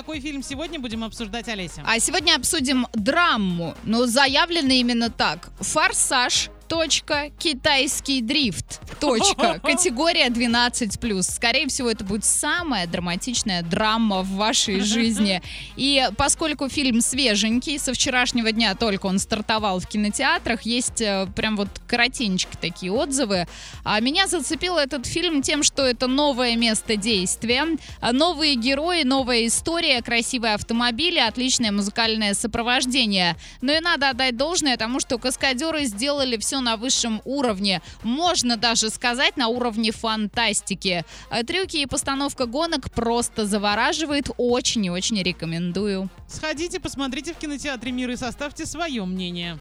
какой фильм сегодня будем обсуждать, Олеся? А сегодня обсудим драму, но заявлено именно так. «Форсаж», точка, китайский дрифт, точка, категория 12+. Скорее всего, это будет самая драматичная драма в вашей жизни. И поскольку фильм свеженький, со вчерашнего дня только он стартовал в кинотеатрах, есть э, прям вот коротенечки такие отзывы. А меня зацепил этот фильм тем, что это новое место действия, новые герои, новая история, красивые автомобили, отличное музыкальное сопровождение. Но и надо отдать должное тому, что каскадеры сделали все на высшем уровне. Можно даже сказать на уровне фантастики. Э, Трюки и постановка гонок просто завораживает. Очень и очень рекомендую. Сходите, посмотрите в кинотеатре «Мир» и составьте свое мнение.